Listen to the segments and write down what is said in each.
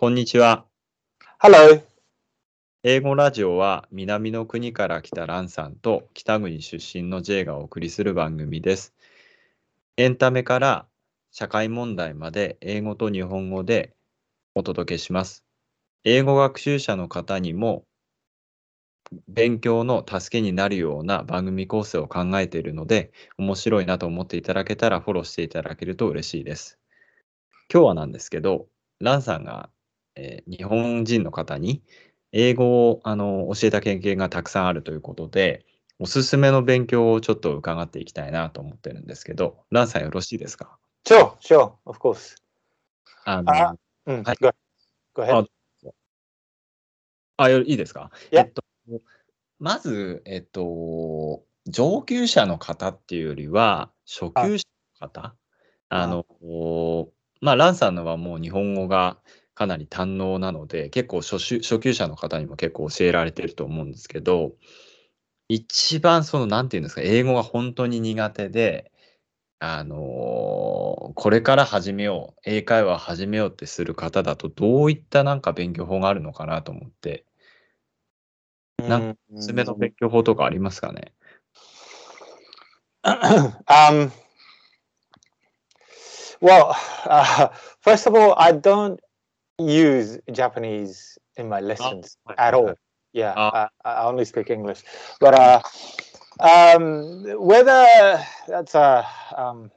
こんにちは。Hello. 英語ラジオは南の国から来たランさんと北国出身の J がお送りする番組です。エンタメから社会問題まで英語と日本語でお届けします。英語学習者の方にも勉強の助けになるような番組構成を考えているので面白いなと思っていただけたらフォローしていただけると嬉しいです。今日はなんですけど、ランさんが、えー日本人の方に英語をあの教えた経験がたくさんあるということで、おすすめの勉強をちょっと伺っていきたいなと思ってるんですけど、ランさんよろしいですか？Sure, sure, of course. あのあ Mm, Hi. Go, go ahead. あ、よいいですか？Yeah. えっと、まず、えっと、上級者の方っていうよりは、初級者の方、あの、まあ、ランさんのはもう日本語がかなり堪能なので、結構初級初級者の方にも結構教えられてると思うんですけど、一番その、なんていうんですか、英語が本当に苦手で、あのこれから始めよう、英会話始めようってする方だと、どういったなんか勉強法があるのかなと思って、なんかおすすめの勉強法とかありますかね？Um, well, uh, first of all, I don't use Japanese in my lessons at all. Yeah, Ah. I, I only speak English. But uh, um, whether that's a um,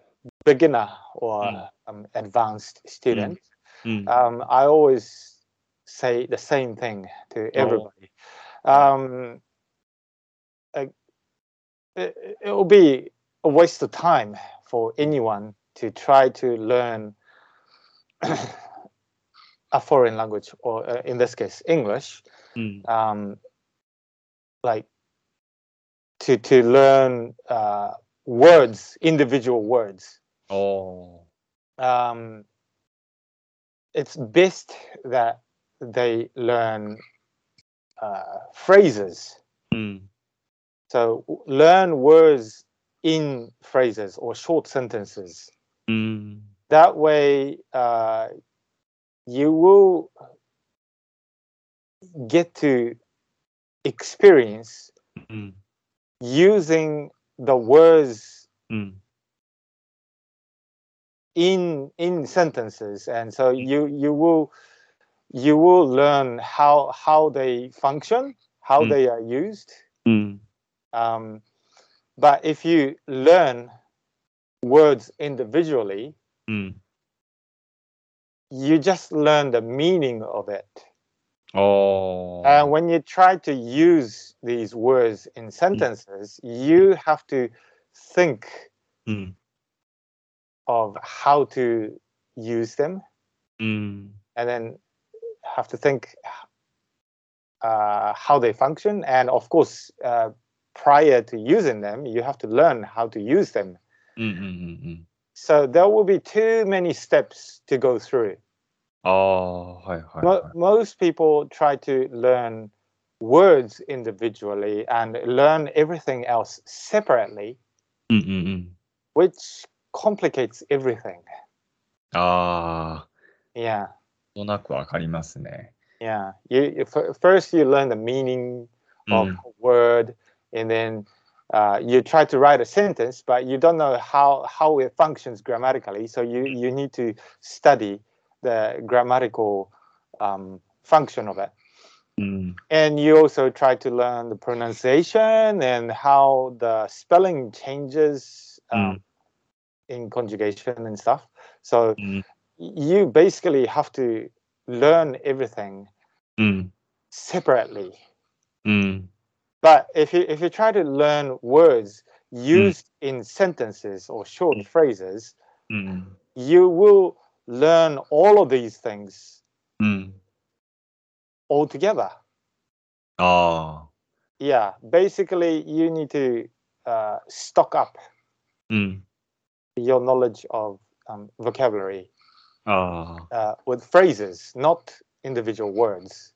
beginner or Mm. um, advanced student, うん。um, I always say the same thing to everybody. Um, like, it, it will be a waste of time for anyone to try to learn a foreign language, or uh, in this case, English, mm. um, like to to learn uh, words, individual words. Oh. Um, it's best that they learn uh, phrases. Mm. So learn words in phrases or short sentences. Mm. That way, uh, you will get to experience mm. using the words mm. in in sentences and so mm. you you will you will learn how how they function how mm. they are used mm. um, but if you learn words individually mm you just learn the meaning of it. Oh. And when you try to use these words in hmm. sentences, mm. you have to think mm. of how to use them. Mm. And then have to think uh, how they function. And of course, uh, prior to using them, you have to learn how to use them. Mm-hmm. So there will be too many steps to go through. ああ、はいはい Mo- はい。 most people try to learn words individually and learn everything else separately, うん。うん。うん。 which complicates everything. ああ、 Yeah. なんとなくわかりますね。 Yeah. You, you f- first you learn the meaning う of ん。 a word and then uh, you try to write a sentence, but you don't know how, how it functions grammatically. So you, you need to study the grammatical um, function of it. Mm. And you also try to learn the pronunciation and how the spelling changes hmm. um, mm. in conjugation and stuff. So mm. you basically have to learn everything hmm. separately. Hmm. But if you if you try to learn words hmm. used mm. in sentences or short mm. phrases, mm. you will learn all of these things hmm. all together. Oh. Ah. Yeah. Basically, you need to uh, stock up hmm. your knowledge of um, vocabulary oh. uh, with phrases, not individual words.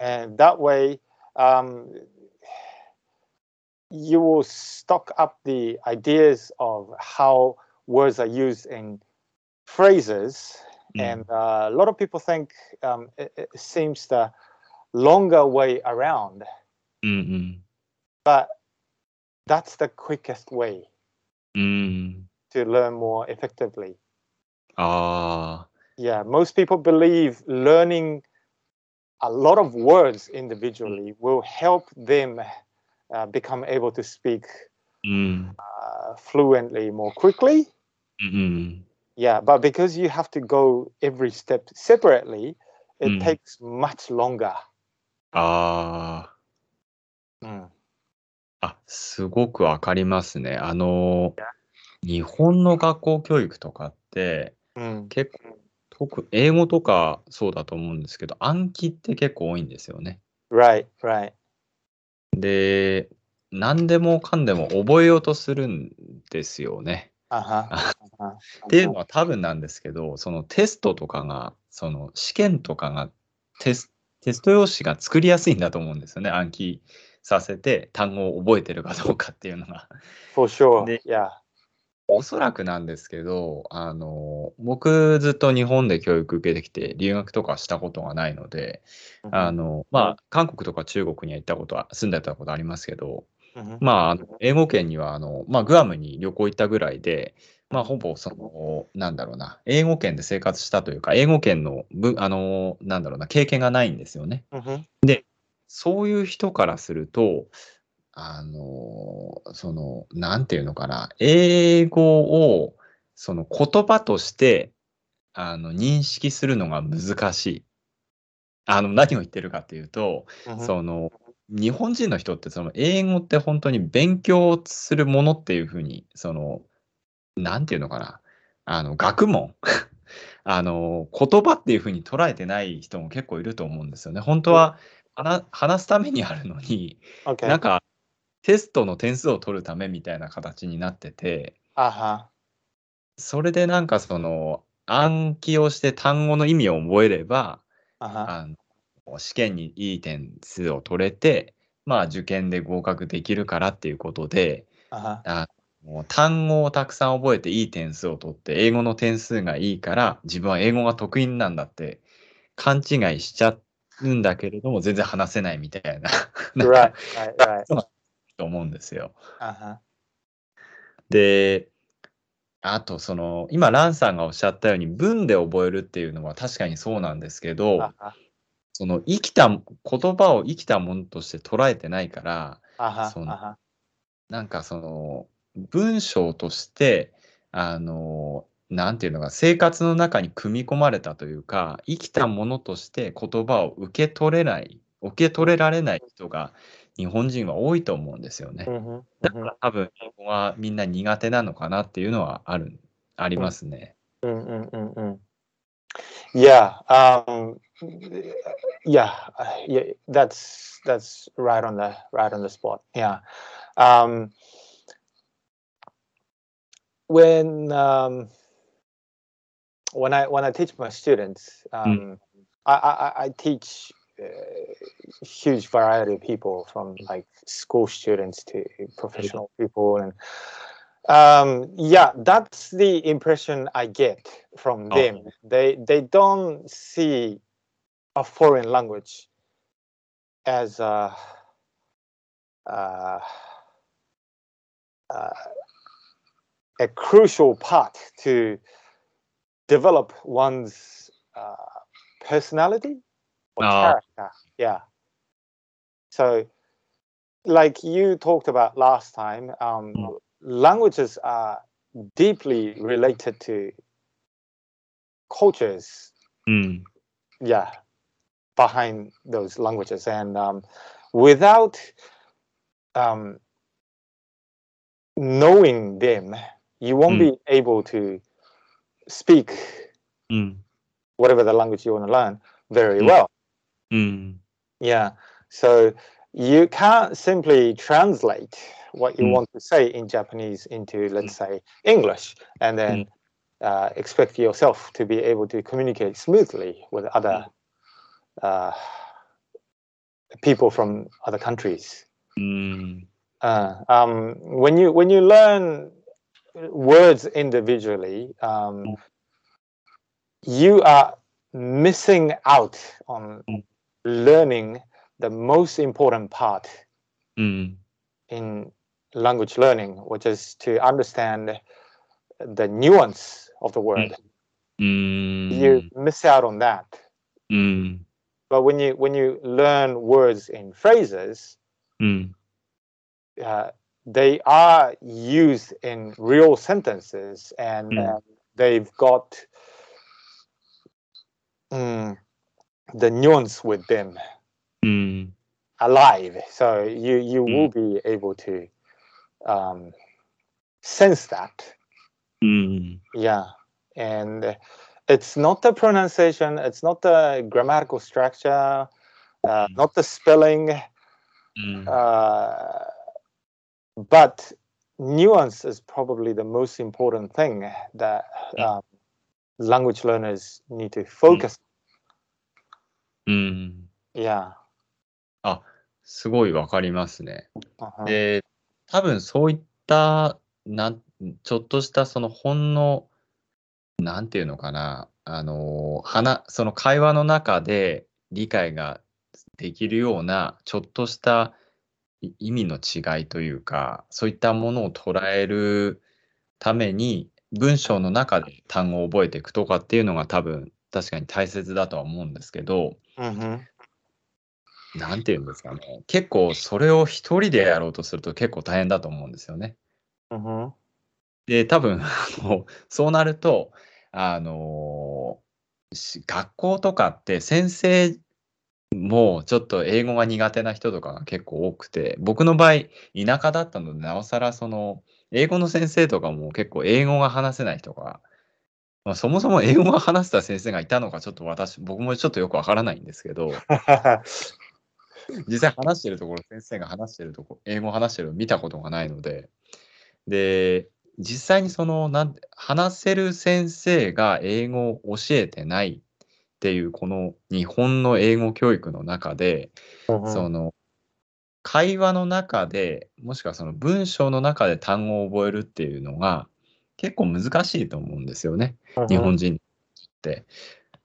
And that way, um, you will stock up the ideas of how words are used in phrases. Mm. And uh, a lot of people think um, it, it, seems the longer way around. Mm-hmm. But that's the quickest way mm. to learn more effectively. Ah. Uh. Yeah, most people believe learning a lot of words individually will help them uh, become able to speak うん。 uh, fluently more quickly. うん。 Yeah, but because you have to go every step separately, it Mm. takes much longer. ああ。 Mm. あ、すごくわかりますね。あの、日本の学校教育とかって、 Mm. 結構、 特英語とかそうだと思うんですけど、暗記って結構多いんですよね。Right, right. で、何でもかんでも覚えようとするんですよね。Uh uh-huh. っていうのは多分なんですけど、そのテストとかが、その試験とかがテス、ト用紙が作りやすいんだと思うんですよね。暗記させて単語を覚えてるかどうかっていうのが。For sure. The- Yeah. おそらくなんですけど、あの、僕ずっと日本で教育受けてきて留学とかしたことがないので、あ Mhm, の、まあ、韓国とか中国には行ったことは、住んでたことありますけど、mhm. まああの、英語圏には、あの、まあ、グアムに旅行行ったぐらいで、まあ、ほぼ、その、なんだろうな、英語圏で生活したというか、英語圏の、ぶ、あの、なんだろうな、経験がないんですよね。Mhm. そういう人からすると、あの、その、なんていうのかな、英語を、その言葉として、あの、認識するのが難しい。あの、何を言ってるかっていうと、Mhm. その、日本人の人って、その、英語って本当に勉強するものっていうふうに、その、なんていうのかな、あの、学問。あの、言葉っていうふうに捉えてない人も結構いると思うんですよね。本当は、話話すためにあるのに、Okay. なんか、テストの点数を取るためみたいな形になってて、Uh huh. それでなんかその、暗記をして単語の意味を覚えれば、Uh huh. あの試験にいい点数を取れて、まあ受験で合格できるからっていうことで、Uh. あもう単語をたくさん覚えていい点数を取って、英語の点数がいいから、自分は英語が得意なんだって勘違いしちゃうんだけれども、全然話せないみたいな、Right, か right, right. と思うんですよ。Uh huh. で、あとその、今、ランさんがおっしゃったように、文で覚えるっていうのは確かにそうなんですけど、Uh. その生きた、言葉を生きたものとして捉えてないから、Uh Uh huh. なんかその、文章として、あの、なんていうのか、生活の中に組み込まれたというか、生きたものとして言葉を受け取れない、受け取れられない人が日本人は多いと思うんですよね。Mhm, だ mhm. から多分、英語はみんな苦手なのかなっていうのはある、ありますね。Mm, mm, mm, mm. Yeah. Um, yeah. uh, Yeah. That's that's right on the right on the spot. Yeah. Um, when um, when I when I teach my students, um, I, I I- I teach uh, huge variety of people from like school students to professional people and um yeah that's the impression i get from Oh. them they they don't see a foreign language as a uh, uh, a crucial part to develop one's uh, personality or no. character. Yeah. So, like you talked about last time, um, mm. languages are deeply related to cultures. Mm. Yeah, behind those languages, and um, without um, knowing them, you won't mm. be able to speak hmm. whatever the language you want to learn very hmm. well. Mm. Yeah. So you can't simply translate what you mm. want to say in Japanese into, let's mm. say, English, and then mm. uh, expect yourself to be able to communicate smoothly with other mm. uh, people from other countries. Mm. Uh, um, when you when you learn words individually, um, you are missing out on learning the most important part mm. in language learning, which is to understand the nuance of the word. Mm. mm. You miss out on that. Mm. But when you when you learn words in phrases, mm. uh, they are used in real sentences, and mm. uh, they've got the nuance with them mm. alive. So you you mm. will be able to um, sense that. Mm. Yeah, and it's not the pronunciation, it's not the grammatical structure, uh, hmm. not the spelling, hmm. uh, but nuance is probably the most important thing that hmm. um, language learners need to focus. うん。yeah すごいわかりますね。uh-huh. で、多分そういった、なん、ちょっとしたそのほんの、なんていうのかな、あの、話、その会話の中で理解ができるような、ちょっとしたい意味の違いというか、そういったものを捉えるために、文章の中で単語を覚えていくとかっていうのが多分、確かに大切だとは思うんですけど、Mhm. なんていうんですかね、結構それを一人でやろうとすると結構大変だと思うんですよね。Mhm. で、多分、あの、そうなると、あの、し学校とかって先生もちょっと英語が苦手な人とかが結構多くて、僕の場合、田舎だったので、なおさらその、英語の先生とかも結構英語が話せない人が、まあ、そもそも英語が話せた先生がいたのかちょっと私、僕もちょっとよくわからないんですけど、実際話してるところ、先生が話してるところ、英語を話してるの見たことがないので、で、実際にその、なん話せる先生が英語を教えてないっていう、この日本の英語教育の中で、Mhm. その、会話の中で、もしくはその文章の中で単語を覚えるっていうのが結構難しいと思うんですよね。日 Mhm. 本人って。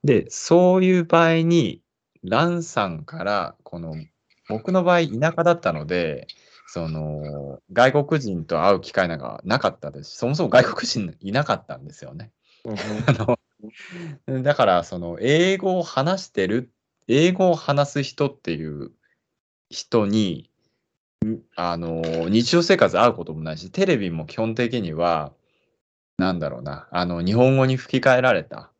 で、そういう場合に、ランさんから、この、僕の場合、田舎だったので、その、外国人と会う機会なんかなかったですし、そもそも外国人いなかったんですよね。Mhm. あの、だから、その、英語を話してる、英語を話す人っていう人に、んあの、日常生活で会うこともないし、テレビも基本的には、なんだろうな、あの、日本語に吹き替えられた、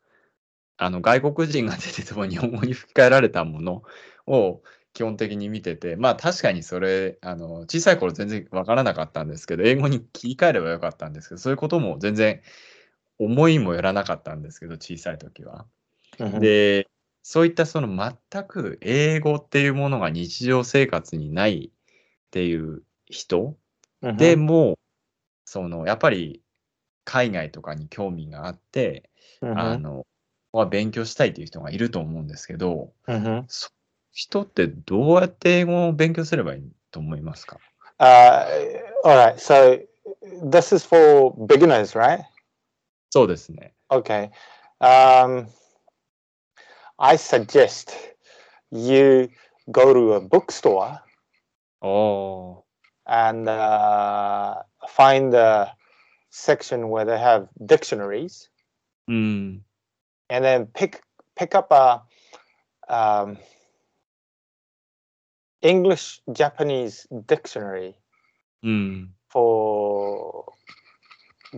あの、外国人が出てても日本語に吹き替えられたものを基本的に見てて、まあ確かにそれ、あの、小さい頃全然わからなかったんですけど、英語に切り替えればよかったんですけど、そういうことも全然思いもよらなかったんですけど、小さい時は。Mhm. で、そういったその全く英語っていうものが日常生活にないっていう人 Mhm. でも、そのやっぱり海外とかに興味があって、あ Mhm. の、は勉強したいっていう人がいると思うんですけど、Mhm. そう人ってどうやって英語を勉強すればいいと思いますか Uh, all right. So this is for beginners, right? そうですね。Okay. Um, I suggest you go to a bookstore お and uh, find the section where they have dictionaries, mm. and then pick pick up a um, English Japanese dictionary mm. for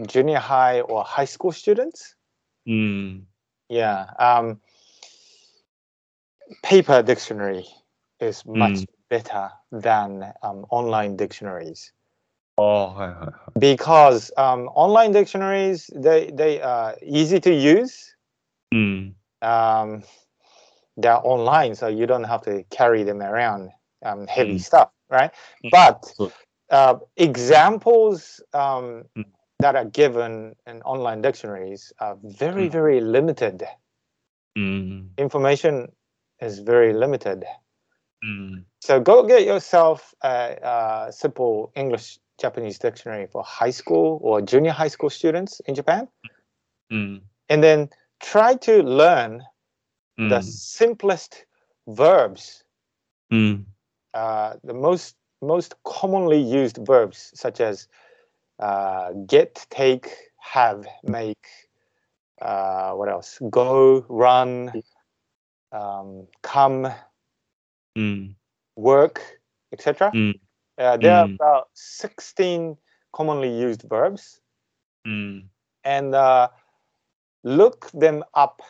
junior high or high school students. Mm. Yeah, um, paper dictionary is hmm. much better than um, online dictionaries. Because um, online dictionaries they they are easy to use. Mm. Um, they're online, so you don't have to carry them around um, heavy mm. stuff, right? Mm. But uh, examples um, that are given in online dictionaries are very very limited. Information is very limited. So go get yourself a, a simple English Japanese dictionary for high school or junior high school students in Japan. Mm. And then try to learn mm. the simplest verbs, mm. uh, the most most commonly used verbs such as uh, get, take, have, make. Uh, what else? Go, run, um, come, mm. work, etc. Yeah, there mm. are hmm. about 16 commonly used verbs. Mm. And uh, look them up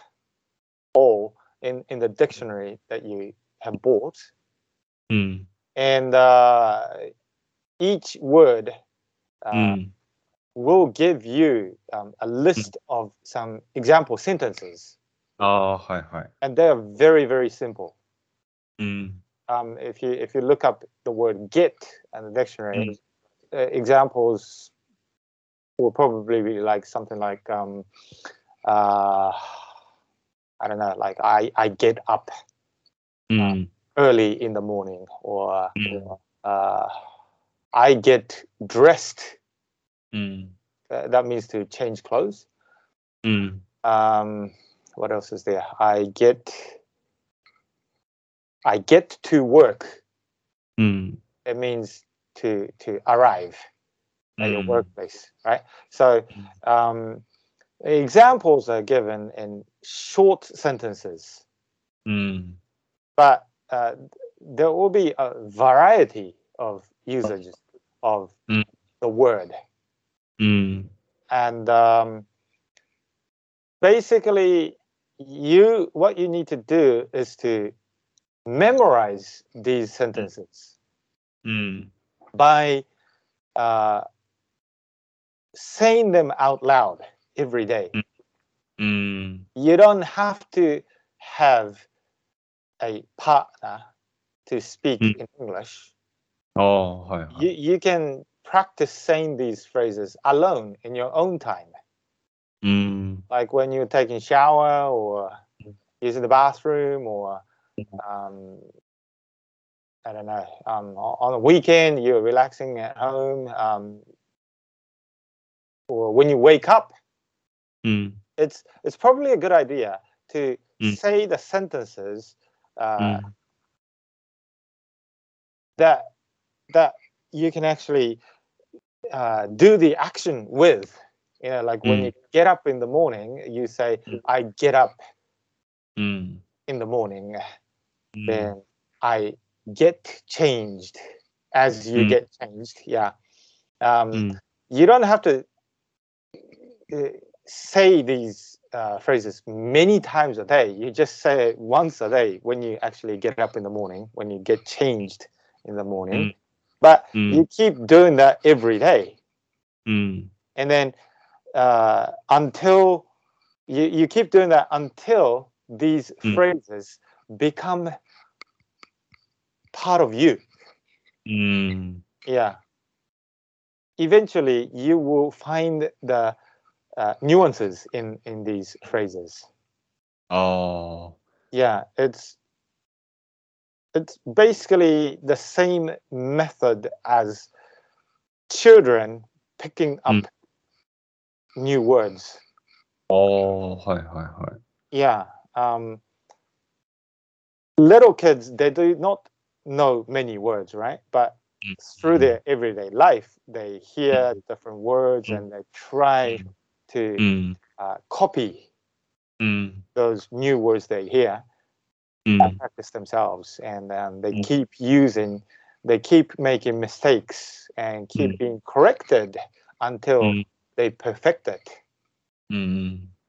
all in, in the dictionary that you have bought. Mm. And uh, each word uh, hmm. will give you um, a hmm. list of some example sentences. Oh, hi, hi. And they are very, very simple um, if you if you look up the word Git in the dictionary, mm. uh, examples will probably be like something like um, uh, I don't know, like I I get up uh, mm. early in the morning, or, mm. Uh, I get dressed. Mm. Uh, that means to change clothes. Mm. Um, what else is there? I get I get to work. Mm. It means to to arrive mm. at your hmm. workplace, right? So hmm. um, examples are given in short sentences, mm. but uh, there will be a variety of usages of hmm. the word, and um, basically, you what you need to do is to memorize these sentences mm. by uh, saying them out loud every day. Mm. mm. You don't have to have a partner to speak mm. in English. Oh. You, you can practice saying these phrases alone in your own time. Mm. Like when you're taking shower or mm. using the bathroom or um, I don't know. Um, on the weekend, you're relaxing at home, um, or when you wake up, mm. it's it's probably a good idea to mm. say the sentences uh, mm. that that you can actually uh, do the action with. You know, like when hmm. you get up in the morning, you say, hmm. "I get up hmm. in the morning." mm. then I get changed as you mm. get changed. Yeah. Um, mm. You don't have to uh, say these uh, phrases many times a day. You just say it once a day when you actually get up in the morning, when you get changed in the morning. Mm. But mm. you keep doing that every day. Mm. And then uh, until you, you keep doing that until these phrases become part of you. Mm. Yeah. Eventually, you will find the uh, nuances in in these phrases. Oh. Yeah, it's it's basically the same method as children picking up mm. new words. Oh, hi, hi, hi. Yeah. Um, little kids they do not know many words, right? But mm. through their mm. everyday life, they hear mm. different words and they try to uh, copy those new words they hear. Mm. practice themselves. And um, they mm. keep using they keep making mistakes and keep mm. being corrected until they perfect it.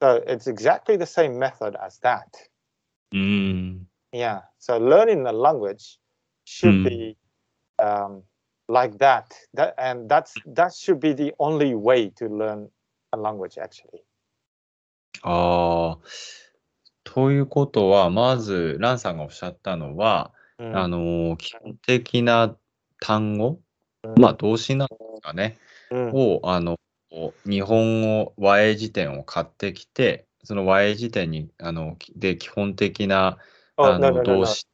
So it's exactly the same method as that. うん。Yeah. So learning the language should Mm. be um, like that. That and that's that should be the only way to learn a language actually. ああ。ということは、まず、ランさんがおっしゃったのは、Mm. あの、基本的な単語、まあ、動詞なんですかね、Mm. を、あの、日本語和英辞典を買ってきて、その和英辞典に、あの、で、基本的な、Oh あの、動詞.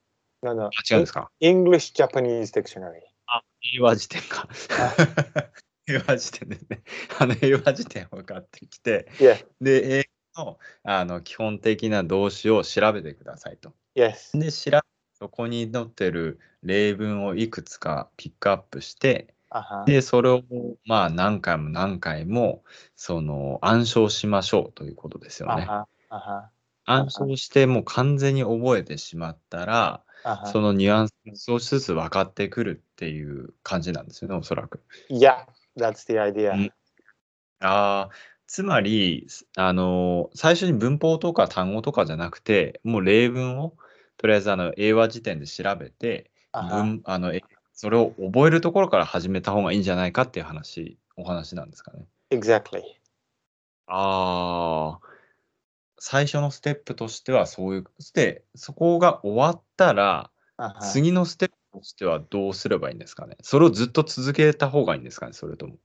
あ違うんですか？English Japanese dictionary. 英和辞典か。英和辞典ですね。あの、英和辞典を買ってきて、Yeah. で、英のあの基本的な動詞を調べてくださいと。Yes. で、調べそこに載ってる例文をいくつかピックアップして、Uh-huh. で、それをまあ何回も何回もその暗唱しましょうということですよね。Uh-huh. Uh-huh. 暗唱してもう完全に覚えてしまったら、Uh-huh. そのニュアンスが少しずつ分かってくるっていう感じなんですよね、おそらく。Yeah, that's the idea. Mm. ああ、つまり、あの、最初に文法とか単語とかじゃなくて、もう例文をとりあえずあの英和辞典で調べて、Uh-huh. 文あのえそれを覚えるところから始めた方がいいんじゃないかっていう話、お話なんですかね。Exactly. ああ、最初のステップとしてはそういう、で、そこが終わったら、Uh-huh. 次のステップとしてはどうすればいいんですかね？それをずっと続けた方がいいんですかね、それとも。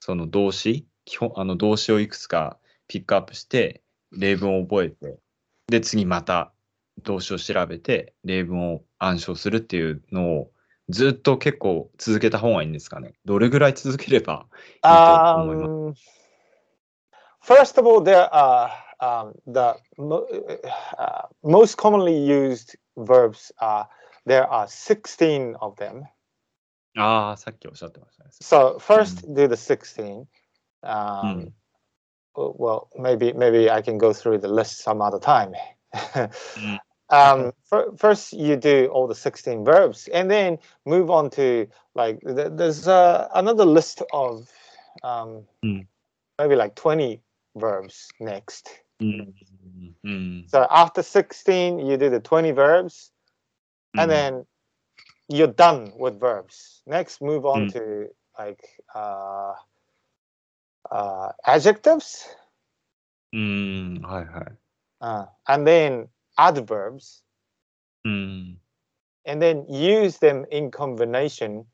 その動詞、基本あの動詞をいくつかピックアップして、例文を覚えて、で、次また動詞を調べて、例文を暗唱するっていうのをずっと結構続けた方がいいんですかね？どれぐらい続ければいいと思います？Um, first of all, there are um, the mo- uh, most commonly used verbs are there are 16 of them. ああ、さっきおっしゃってましたね。 So first do the 16. Um, Mm. w- Well, maybe maybe I can go through the list some other time. Mm. um, fir- first you do all the 16 verbs and then move on to like th- there's uh, another list of um, Mm. maybe like 20 verbs next Mm-hmm. mm-hmm. So after 16, you do the 20 verbs, and mm-hmm. then you're done with verbs. Next, move on mm. to like uh, uh, adjectives. Mm, hi. Uh, and then adverbs. Mm. And then use them in combination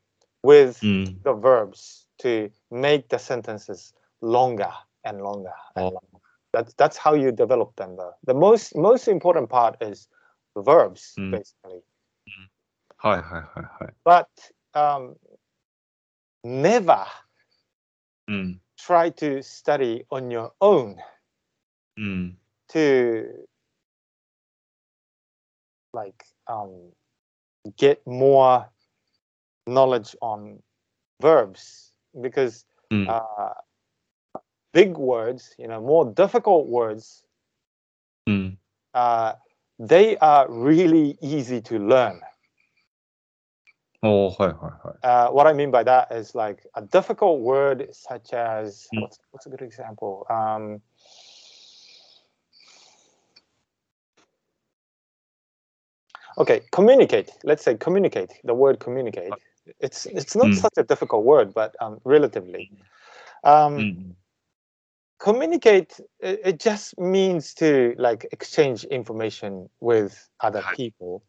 with mm. the verbs to make the sentences longer and longer. And oh, longer. That's that's how you develop them. Though. The most most important part is verbs, mm. basically. Mm. Hi, hi, hi, hi. But um, never mm. try to study on your own mm. to like um, get more knowledge on verbs because mm. uh, big words, you know, more difficult words, mm. uh, they are really easy to learn. Oh, hi, hi, hi. Uh, what I mean by that is like a difficult word such as mm. what's, what's, a good example? Um, okay, communicate. Let's say communicate. The word communicate. Uh, it's it's not mm. such a difficult word, but um, relatively. Hmm. Um, hmm communicate it, just means to like exchange information with other people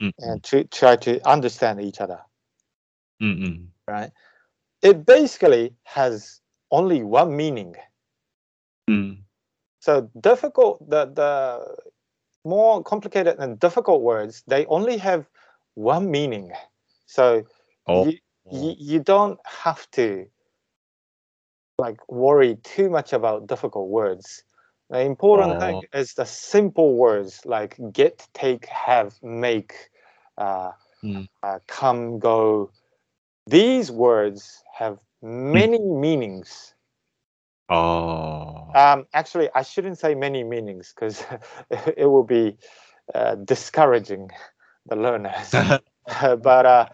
mm -hmm. and to try to understand each other mm -hmm. right it basically has only one meaning mm. so difficult the the more complicated and difficult words they only have one meaning so oh. you, you, you don't have to like worry too much about difficult words. The important wow. thing oh. is the simple words like get, take, have, make, uh, mm. uh, come, go. These words have many mm. meanings. Oh. Um, actually, I shouldn't say many meanings because it will be uh, discouraging the learners. but uh,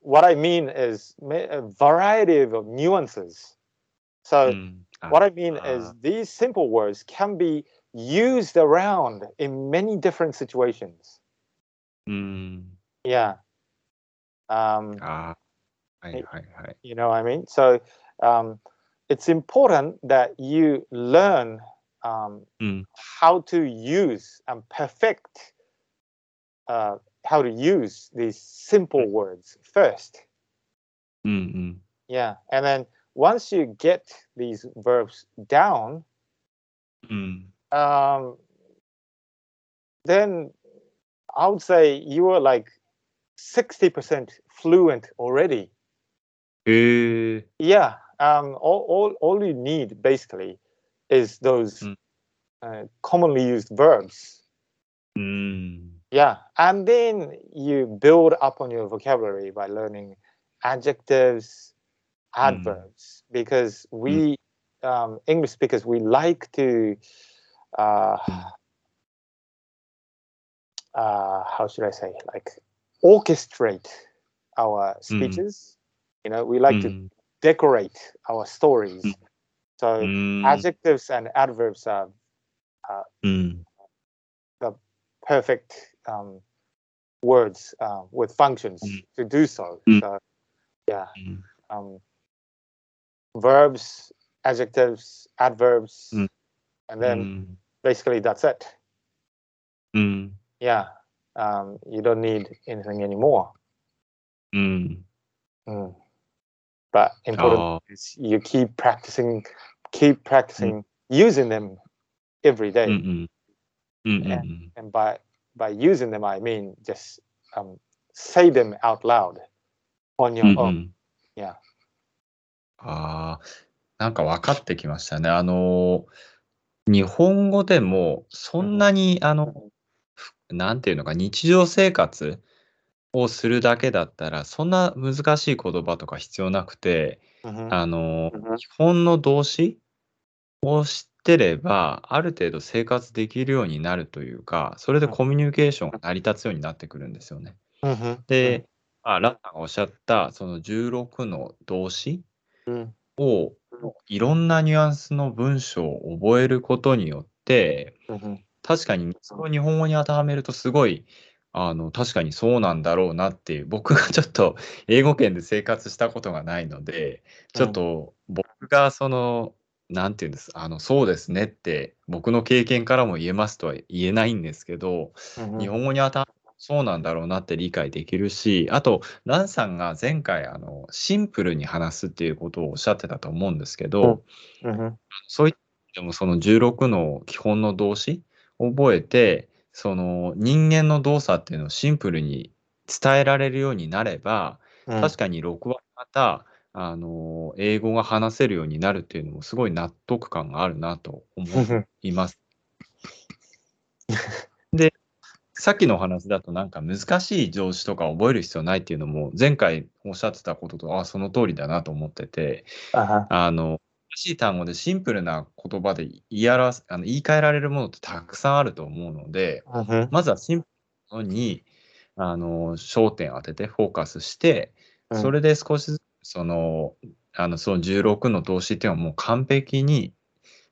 what I mean is a variety of nuances. So, mm, uh, what I mean uh, is these simple words can be used around in many different situations. Mm, yeah. Um, uh, You know what I mean? So, um, it's important that you learn um, mm. how to use and perfect uh, how to use these simple hmm. words first. Mm-hmm. Yeah, and then once you get these verbs down, mm. um, then I would say you are like sixty percent fluent already. Uh. Yeah, um, all, all all you need basically is those mm. uh, commonly used verbs. Mm. Yeah, and then you build up on your vocabulary by learning adjectives, hmm. adverbs, mm. because we mm. um, English speakers we like to uh, uh, how should I say like orchestrate our hmm. speeches. Mm. You know, we like to hmm. decorate our stories. So adjectives and adverbs are uh, the perfect um, words uh, with functions mm. to do so. Mm. So yeah, mm. um, verbs, adjectives, adverbs, mm. and then mm. basically that's it. Mm. Yeah, um, you don't need anything anymore. But important oh. is you keep practicing, keep practicing using them every day. Mm-hmm. Mm-hmm. And, and by by using them i mean just um, say them out loud on う your own ん yeah ああ、なんか分かってきましたね。あの、日本語でもそんなに、あの、ふなんていうのか、日常生活をするだけだったら、そんな難しい言葉とか必要なくて、Mhm. あの、Mhm. 基本の動詞を知ってれば、ある程度生活できるようになるというか、それでコミュニケーションが成り立つようになってくるんですよね。Mhm. で、あランさんがおっしゃった、その16の動詞 Mhm. をいろんなニュアンスの文章を覚えることによって、Mhm. 確かにそれを日本語に当てはめるとすごい、あの、確かにそうなんだろうなっていう、僕がちょっと英語圏で生活したことがないので、ちょっと僕がその、なんていうんです、あの、そうですねって、僕の経験からも言えますとは言えないんですけど、Mhm. 日本語に当てはめるとそうなんだろうなって理解できるし、あと、ランさんが前回、あの、シンプルに話すっていうことをおっしゃってたと思うんですけど、Mhm. そういった意味でもその16の基本の動詞を覚えて、その人間の動作っていうのをシンプルに伝えられるようになれば、Mhm. 確かに6割方、あの、英語が話せるようになるっていうのもすごい納得感があるなと思 Mhm. います。で、さっきのお話だとなんか難しい動詞とか覚える必要ないっていうのも前回おっしゃってたことと、あ、その通りだなと思ってて、Uh-huh. あの、難しい単語でシンプルな言葉で言い表すあの言い換えられるものってたくさんあると思うので、Mhm. まずはシンプルなものにあの焦点を当ててフォーカスして、うんそれで少しずつそのあのその16の動詞っていうのはもう完璧に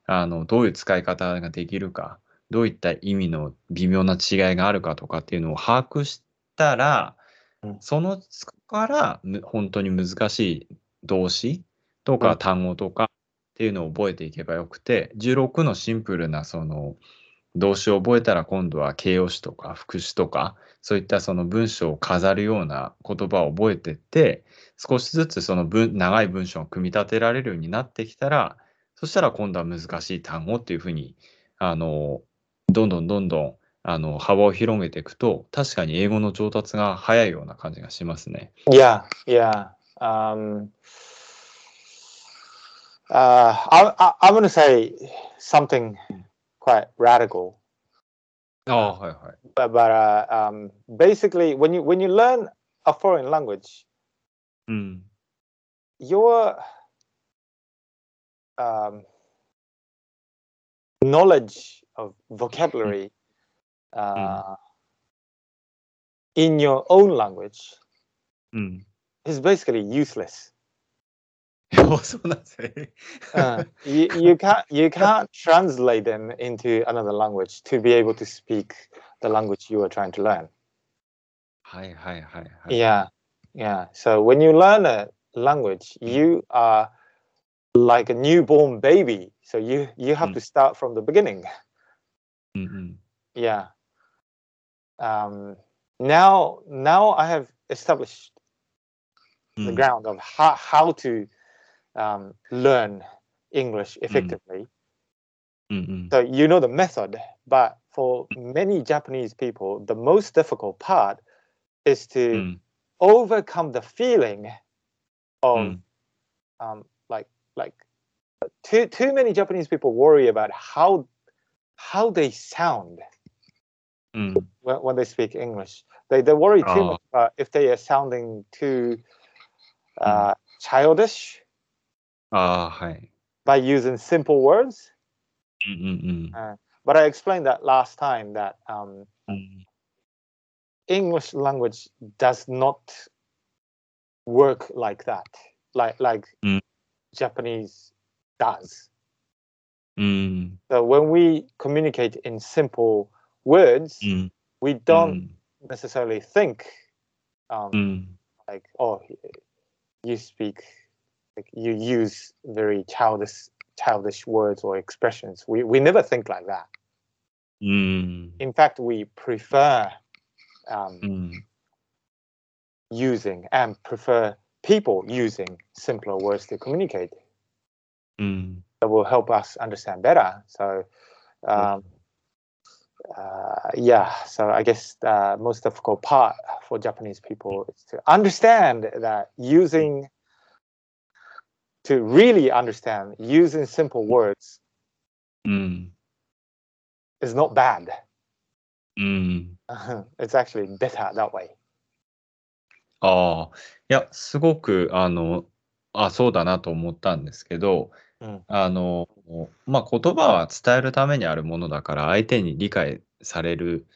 あのどういう使い方ができるか、どういった意味の微妙な違いがあるかとかっていうのを把握したら、うん。そのからむ本当に難しい動詞とうん。か単語とかっていうのを覚えていけばよくて、16のシンプルなその動詞を覚えたら今度は形容詞とか副詞とかそういったその文章を飾るような言葉を覚えてって少しずつその文長い文章を組み立てられるようになってきたらそしたら今度は難しい単語っていうふうにあのどんどんどんどんあの幅を広げていくと確かに英語の上達が早いような感じがしますね。Yeah, yeah. Um, uh, I, I, I'm going to say something quite radical. Oh, hi, but but uh, um, basically, when you when you learn a foreign language, mm. your um, knowledge of vocabulary mm. Uh, mm. in your own language hmm. is basically useless. It was nothing. uh, you, you can't you can't translate them into another language to be able to speak the language you are trying to learn. Hi, hi, hi, hi. Yeah, yeah. So when you learn a language, you are like a newborn baby. So you you have mm. to start from the beginning. Mm -hmm. Yeah. Um, now now I have established mm. the hmm. ground of how, how to um, learn English mm. effectively. Mm. Mm so you know the method, but for many Japanese people, the most difficult part is to mm. overcome the feeling of mm. um, like like too too many Japanese people worry about how how they sound mm. when, when, they speak English. They they worry too oh. much if they are sounding too uh, childish ああ、はい。 by using simple words. うんうん But I explained that last time that um, うん。 English language does not work like that, like like Mm. Japanese does. うん。 So when we communicate in simple words, うん。 we う don't ん。 necessarily think um, うん。 like, oh, you speak, like you use very childish childish words or expressions. We we never think like that. Mm. In fact, we prefer um, mm. using and prefer people using simpler words to communicate. Mm. That will help us understand better. So, um, uh, yeah. So I guess the most difficult part for Japanese people is to understand that using to really understand, using simple words うん。is not bad. うん。it's actually better that way. ああ、いや、すごく、あの、あ、そうだなと思ったんですけど、うんあの、まあ、言葉は伝えるためにあるものだから、相手に理解される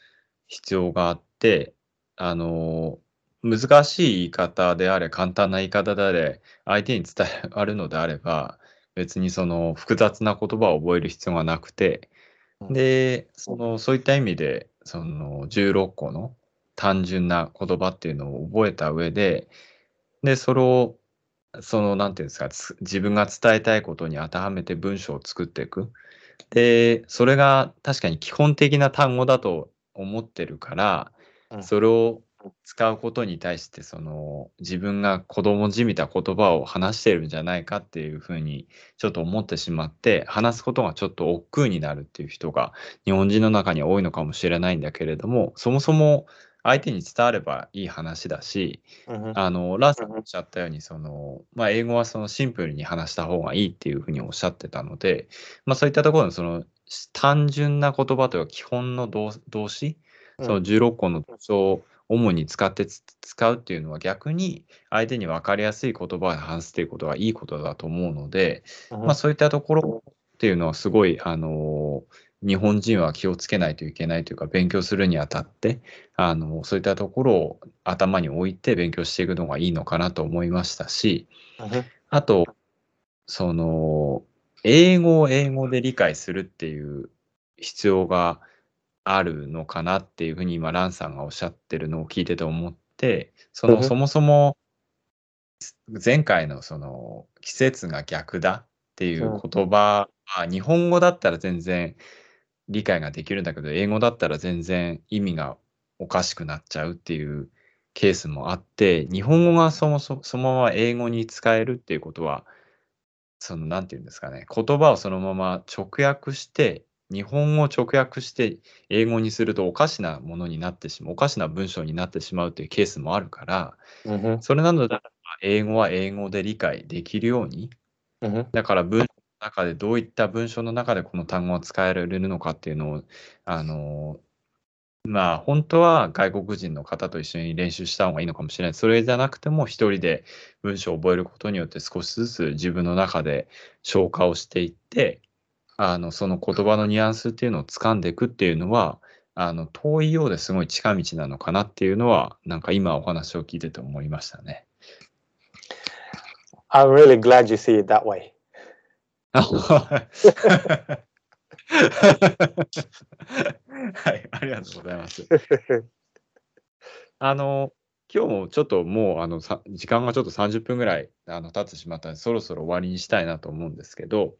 必要があって、あの、難しい言い方であれ、簡単な言い方であれ、相手に伝えあるのであれば、別にその複雑な言葉を覚える必要がなくて、うんで、その、そういった意味で、その16個の単純な言葉っていうのを覚えた上で、で、それを、その、なんていうんですか、つ自分が伝えたいことに当てはめて文章を作っていく。で、それが確かに基本的な単語だと思ってるから、うんそれを使うことに対して、その、自分が子供じみた言葉を話してるんじゃないかっていうふうに、ちょっと思ってしまって、話すことがちょっと億劫になるっていう人が、日本人の中には多いのかもしれないんだけれども、そもそも相手に伝わればいい話だし、Mhm. あの、ラーさんがおっしゃったように、その、まあ、英語はそのシンプルに話した方がいいっていうふうにおっしゃってたので、まあ、そういったところのその、単純な言葉というか基本の動動詞、その16個の動詞を主に使ってつ使うっていうのは逆に相手に分かりやすい言葉で話すっていうことがいいことだと思うので、Mhm. まあ、そういったところっていうのはすごい、あの日本人は気をつけないといけないというか、勉強するにあたって、あのそういったところを頭に置いて勉強していくのがいいのかなと思いましたし、Mhm. あと、その、英語を英語で理解するっていう必要があるのかなっていうふうに今、ランさんがおっしゃってるのを聞いてて思って、その、そもそも、前回のその、季節が逆だっていう言葉は、日本語だったら全然理解ができるんだけど、英語だったら全然意味がおかしくなっちゃうっていうケースもあって、日本語がそもそそのまま英語に使えるっていうことは、その、なんていうんですかね、言葉をそのまま直訳して、日本語を直訳して英語にするとおかしなものになってしまう、おかしな文章になってしまうというケースもあるから、Mhm. それなので英語は英語で理解できるように、Mhm. だから文章の中でどういった文章の中でこの単語が使えられるのかっていうのを、あの、まあ本当は外国人の方と一緒に練習した方がいいのかもしれない。それじゃなくても一人で文章を覚えることによって少しずつ自分の中で消化をしていって、あの、その言葉のニュアンスっていうのを掴んでいくっていうのは、あの、遠いようですごい近道なのかなっていうのは、なんか今お話を聞いてて思いましたね。I'm really glad you see it that way. はい、ありがとうございます。あの、今日もちょっともうあのさ時間がちょっと30分ぐらいあの経ってしまったので、そろそろ終わりにしたいなと思うんですけど.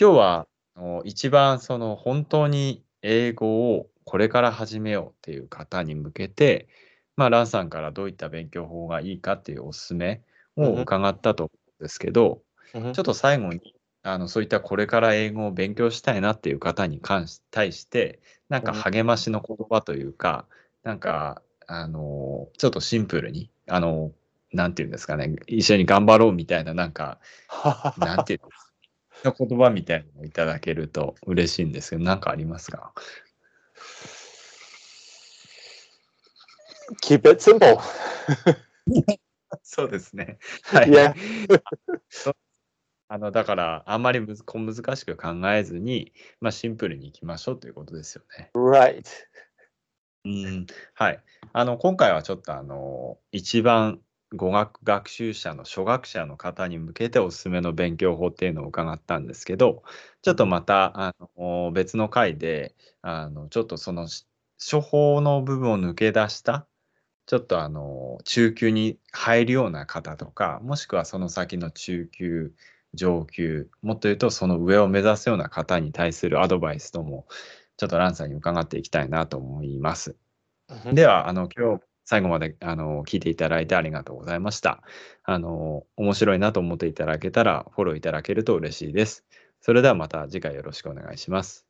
今日はあの一番その本当に英語をこれから始めようっていう方に向けて、まあ、ランさんからどういった勉強法がいいかっていうおすすめを伺ったと思うんですけど、Mhm. ちょっと最後に、あの、そういったこれから英語を勉強したいなっていう方に関し、対して、なんかうん励ましの言葉というか、なんか、あの、ちょっとシンプルに、あの、なんていうんですかね、一緒に頑張ろうみたいな、なんか、なんていうのの言葉みたいなのをいただけると嬉しいんですけど、何かありますか？Keep it simple. そうですね。はい Yeah. あのだから、あんまりむず小難しく考えずに、まあ、シンプルにいきましょうということですよね。Right. うん、はい。あの、今回はちょっとあの、一番語学学習者の初学者の方に向けておすすめの勉強法っていうのを伺ったんですけど、ちょっとまた、あの、別の回で、あの、ちょっとその処方の部分を抜け出した、ちょっとあの、中級に入るような方とか、もしくはその先の中級、上級、もっと言うとその上を目指すような方に対するアドバイスとも、ちょっとランさんに伺っていきたいなと思います。Mhm. では、あの、今日最後まであの聞いていただいてありがとうございました。あの、面白いなと思っていただけたらフォローいただけると嬉しいです。それではまた次回よろしくお願いします。